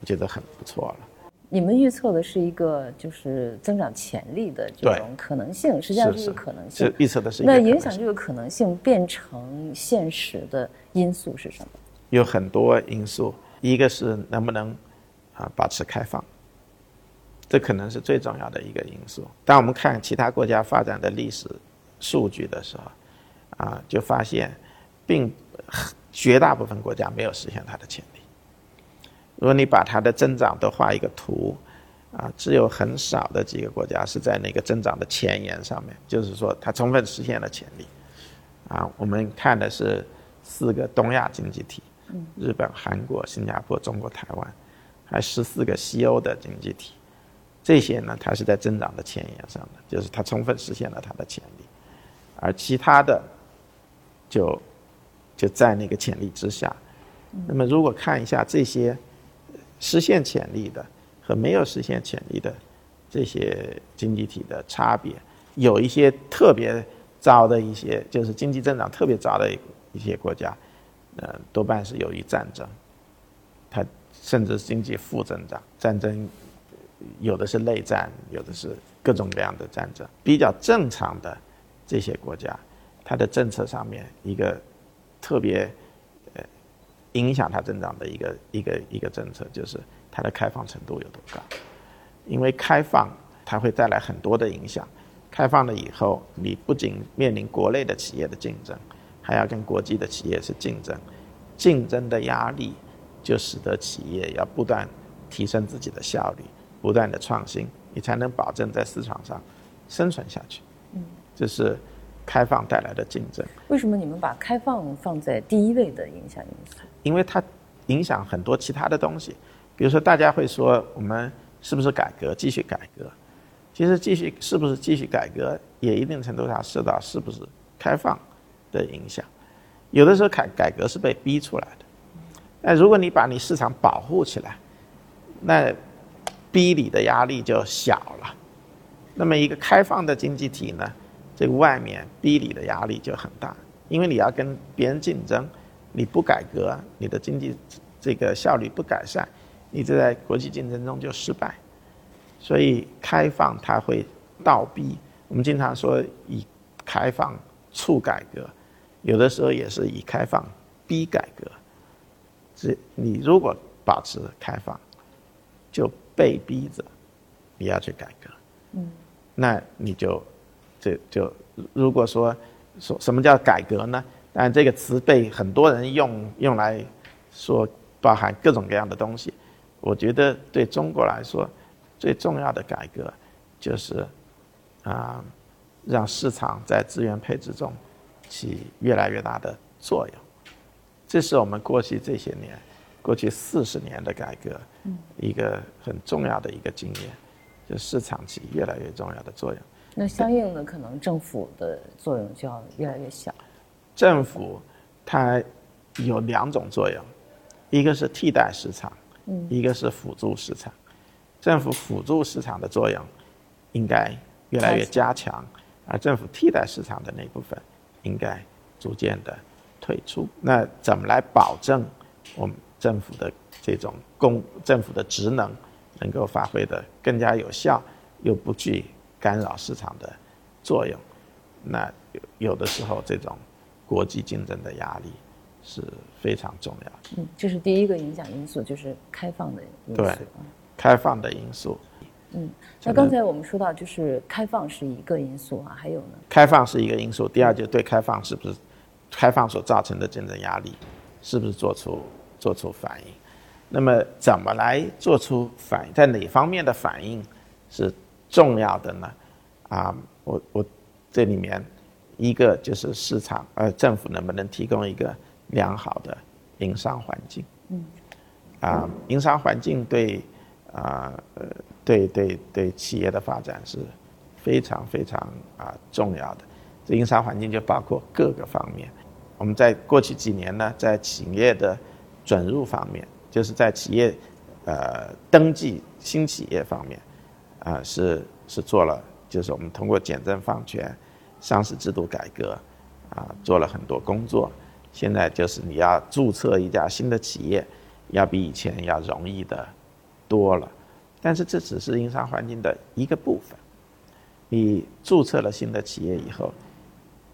我觉得很不错了。你们预测的是一个就是增长潜力的这种可能性，实际上是一个可能性。预测的是那影响这个可能性变成现实的因素是什么？有很多因素，一个是能不能啊保持开放，这可能是最重要的一个因素。当我们看其他国家发展的历史数据的时候，啊，就发现并绝大部分国家没有实现它的潜力。如果你把它的增长都画一个图，啊，只有很少的几个国家是在那个增长的前沿上面，就是说它充分实现了潜力。啊，我们看的是四个东亚经济体，日本、韩国、新加坡、中国台湾，还十四个西欧的经济体，这些呢，它是在增长的前沿上的，就是它充分实现了它的潜力，而其他的就就在那个潜力之下。那么如果看一下这些。实现潜力的和没有实现潜力的这些经济体的差别，有一些特别糟的一些，就是经济增长特别糟的一些国家，呃，多半是由于战争，它甚至经济负增长，战争有的是内战，有的是各种各样的战争。比较正常的这些国家，它的政策上面一个特别。影响它增长的一个一个一个政策，就是它的开放程度有多高。因为开放它会带来很多的影响。开放了以后，你不仅面临国内的企业的竞争，还要跟国际的企业是竞争。竞争的压力就使得企业要不断提升自己的效率，不断的创新，你才能保证在市场上生存下去。嗯，这是开放带来的竞争。为什么你们把开放放在第一位的影响因素？因为它影响很多其他的东西，比如说大家会说我们是不是改革继续改革？其实继续是不是继续改革，也一定程度上受到是不是开放的影响。有的时候改改革是被逼出来的，那如果你把你市场保护起来，那逼你的压力就小了。那么一个开放的经济体呢，这个外面逼你的压力就很大，因为你要跟别人竞争。你不改革，你的经济这个效率不改善，你就在国际竞争中就失败。所以开放它会倒逼。我们经常说以开放促改革，有的时候也是以开放逼改革。这你如果保持开放，就被逼着你要去改革。嗯，那你就这就如果说说什么叫改革呢？但这个词被很多人用用来说包含各种各样的东西。我觉得对中国来说，最重要的改革就是啊，让市场在资源配置中起越来越大的作用。这是我们过去这些年、过去四十年的改革一个很重要的一个经验，就市场起越来越重要的作用。那相应的，可能政府的作用就要越来越小。政府它有两种作用，一个是替代市场，一个是辅助市场。政府辅助市场的作用应该越来越加强，而政府替代市场的那部分应该逐渐的退出。那怎么来保证我们政府的这种公政府的职能能够发挥的更加有效，又不具干扰市场的作用？那有有的时候这种。国际竞争的压力是非常重要的。嗯，这是第一个影响因素，就是开放的因素。对，开放的因素。嗯，那刚才我们说到，就是开放是一个因素啊，还有呢？开放是一个因素，第二就对开放是不是开放所造成的竞争压力，是不是做出做出反应？那么怎么来做出反应？在哪方面的反应是重要的呢？啊，我我这里面。一个就是市场，呃，政府能不能提供一个良好的营商环境？嗯，啊，营商环境对啊，呃，对对对企业的发展是非常非常啊重要的。这营商环境就包括各个方面。我们在过去几年呢，在企业的准入方面，就是在企业呃登记新企业方面，啊，是是做了，就是我们通过简政放权。上市制度改革，啊，做了很多工作。现在就是你要注册一家新的企业，要比以前要容易的多了。但是这只是营商环境的一个部分。你注册了新的企业以后，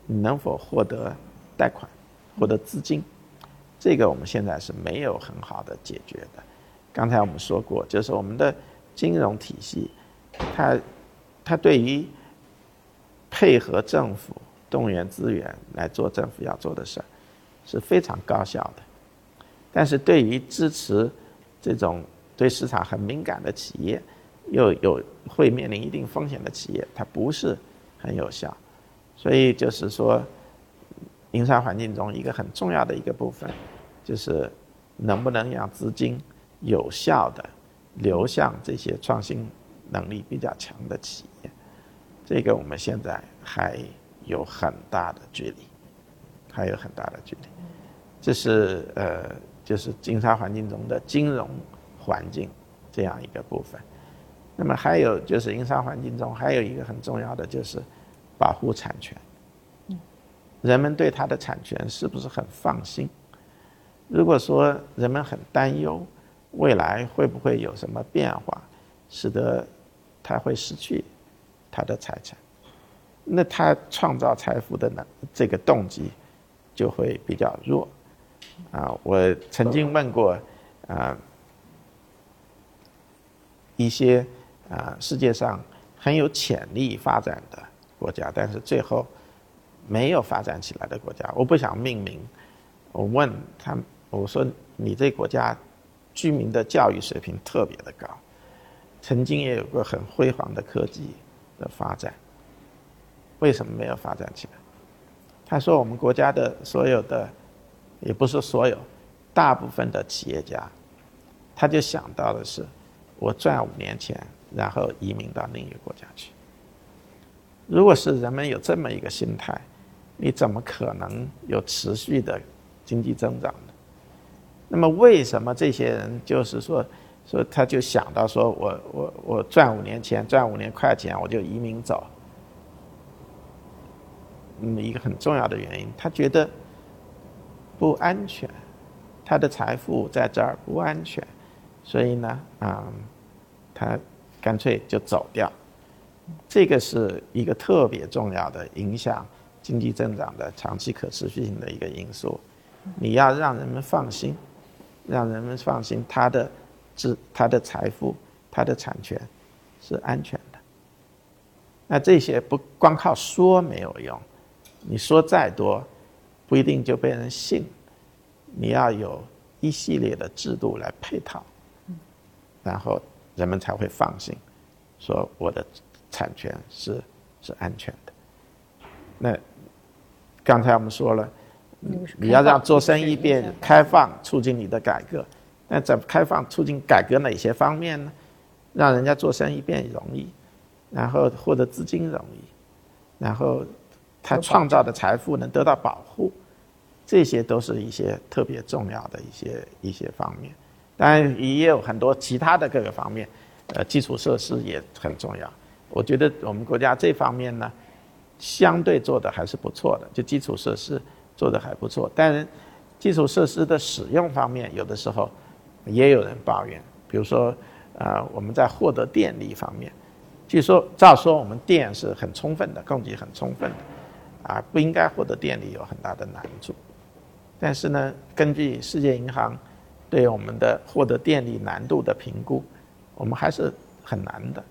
你能否获得贷款、获得资金？这个我们现在是没有很好的解决的。刚才我们说过，就是我们的金融体系，它它对于配合政府、动员资源来做政府要做的事儿，是非常高效的。但是对于支持这种对市场很敏感的企业，又有会面临一定风险的企业，它不是很有效，所以就是说，营商环境中一个很重要的一个部分，就是能不能让资金有效的流向这些创新能力比较强的企业，这个我们现在还有很大的距离，还有很大的距离，这是呃，就是营商环境中的金融环境这样一个部分。那么还有就是营商环境中还有一个很重要的就是保护产权。人们对他的产权是不是很放心？如果说人们很担忧未来会不会有什么变化，使得他会失去他的财产，那他创造财富的呢这个动机就会比较弱。啊，我曾经问过啊一些。啊，世界上很有潜力发展的国家，但是最后没有发展起来的国家，我不想命名。我问他，我说你这国家居民的教育水平特别的高，曾经也有过很辉煌的科技的发展，为什么没有发展起来？他说我们国家的所有的，也不是所有，大部分的企业家，他就想到的是，我赚五年钱。然后移民到另一个国家去。如果是人们有这么一个心态，你怎么可能有持续的经济增长呢？那么为什么这些人就是说所以他就想到说我我我赚五年钱赚五年快钱我就移民走？嗯，一个很重要的原因，他觉得不安全，他的财富在这儿不安全，所以呢，啊，他。干脆就走掉，这个是一个特别重要的影响经济增长的长期可持续性的一个因素。你要让人们放心，让人们放心，他的资、他的财富、他的产权是安全的。那这些不光靠说没有用，你说再多，不一定就被人信。你要有一系列的制度来配套，然后。人们才会放心，说我的产权是是安全的。那刚才我们说了，你要让做生意变开放，促进你的改革。那怎么开放促进改革哪些方面呢？让人家做生意变容易，然后获得资金容易，然后他创造的财富能得到保护，这些都是一些特别重要的一些一些方面。当然也有很多其他的各个方面，呃，基础设施也很重要。我觉得我们国家这方面呢，相对做的还是不错的，就基础设施做的还不错。但是基础设施的使用方面，有的时候也有人抱怨。比如说，呃，我们在获得电力方面，据说照说我们电是很充分的，供给很充分的，啊，不应该获得电力有很大的难处。但是呢，根据世界银行。对我们的获得电力难度的评估，我们还是很难的，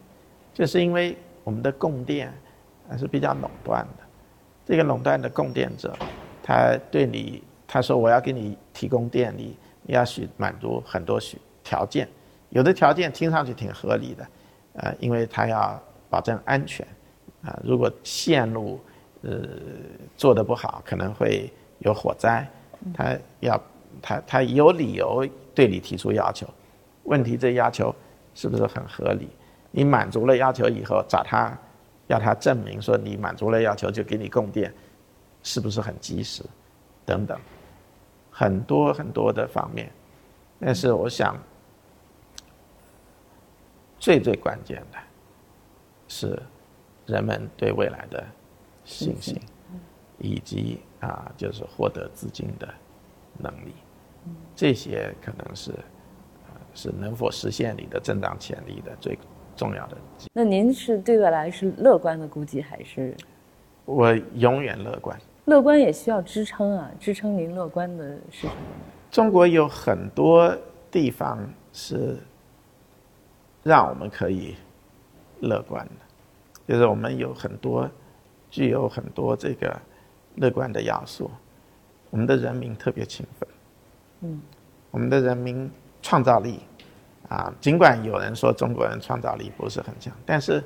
就是因为我们的供电还是比较垄断的。这个垄断的供电者，他对你他说我要给你提供电力，要许满足很多许条件，有的条件听上去挺合理的，呃，因为他要保证安全，啊，如果线路呃做的不好，可能会有火灾，他要。他他有理由对你提出要求，问题这要求是不是很合理？你满足了要求以后，找他要他证明说你满足了要求就给你供电，是不是很及时？等等，很多很多的方面。但是我想，最最关键的，是人们对未来的信心，以及啊，就是获得资金的能力。这些可能是，呃，是能否实现你的增长潜力的最重要的。那您是对未来是乐观的估计还是？我永远乐观。乐观也需要支撑啊，支撑您乐观的是什么？中国有很多地方是让我们可以乐观的，就是我们有很多具有很多这个乐观的要素。我们的人民特别勤奋，嗯，我们的人民创造力啊，尽管有人说中国人创造力不是很强，但是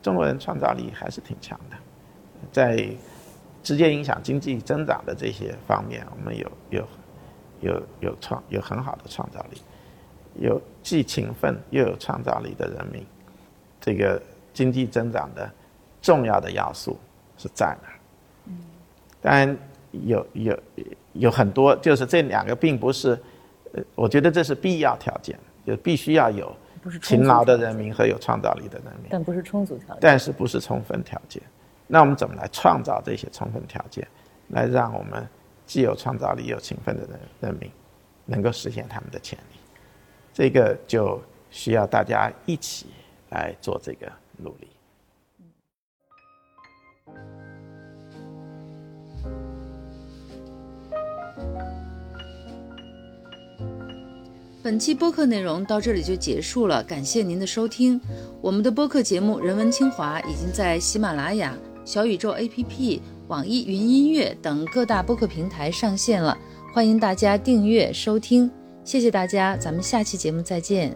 中国人创造力还是挺强的，在直接影响经济增长的这些方面，我们有有。有有创有很好的创造力，有既勤奋又有创造力的人民，这个经济增长的重要的要素是在哪？嗯，当然有有有很多，就是这两个并不是，呃，我觉得这是必要条件，就必须要有勤劳的人民和有创造力的人民，但不是充足条件，但是不是充分条件。那我们怎么来创造这些充分条件，来让我们？既有创造力又勤奋的人人民，能够实现他们的潜力，这个就需要大家一起来做这个努力。本期播客内容到这里就结束了，感谢您的收听。我们的播客节目《人文清华》已经在喜马拉雅、小宇宙 APP。网易云音乐等各大播客平台上线了，欢迎大家订阅收听，谢谢大家，咱们下期节目再见。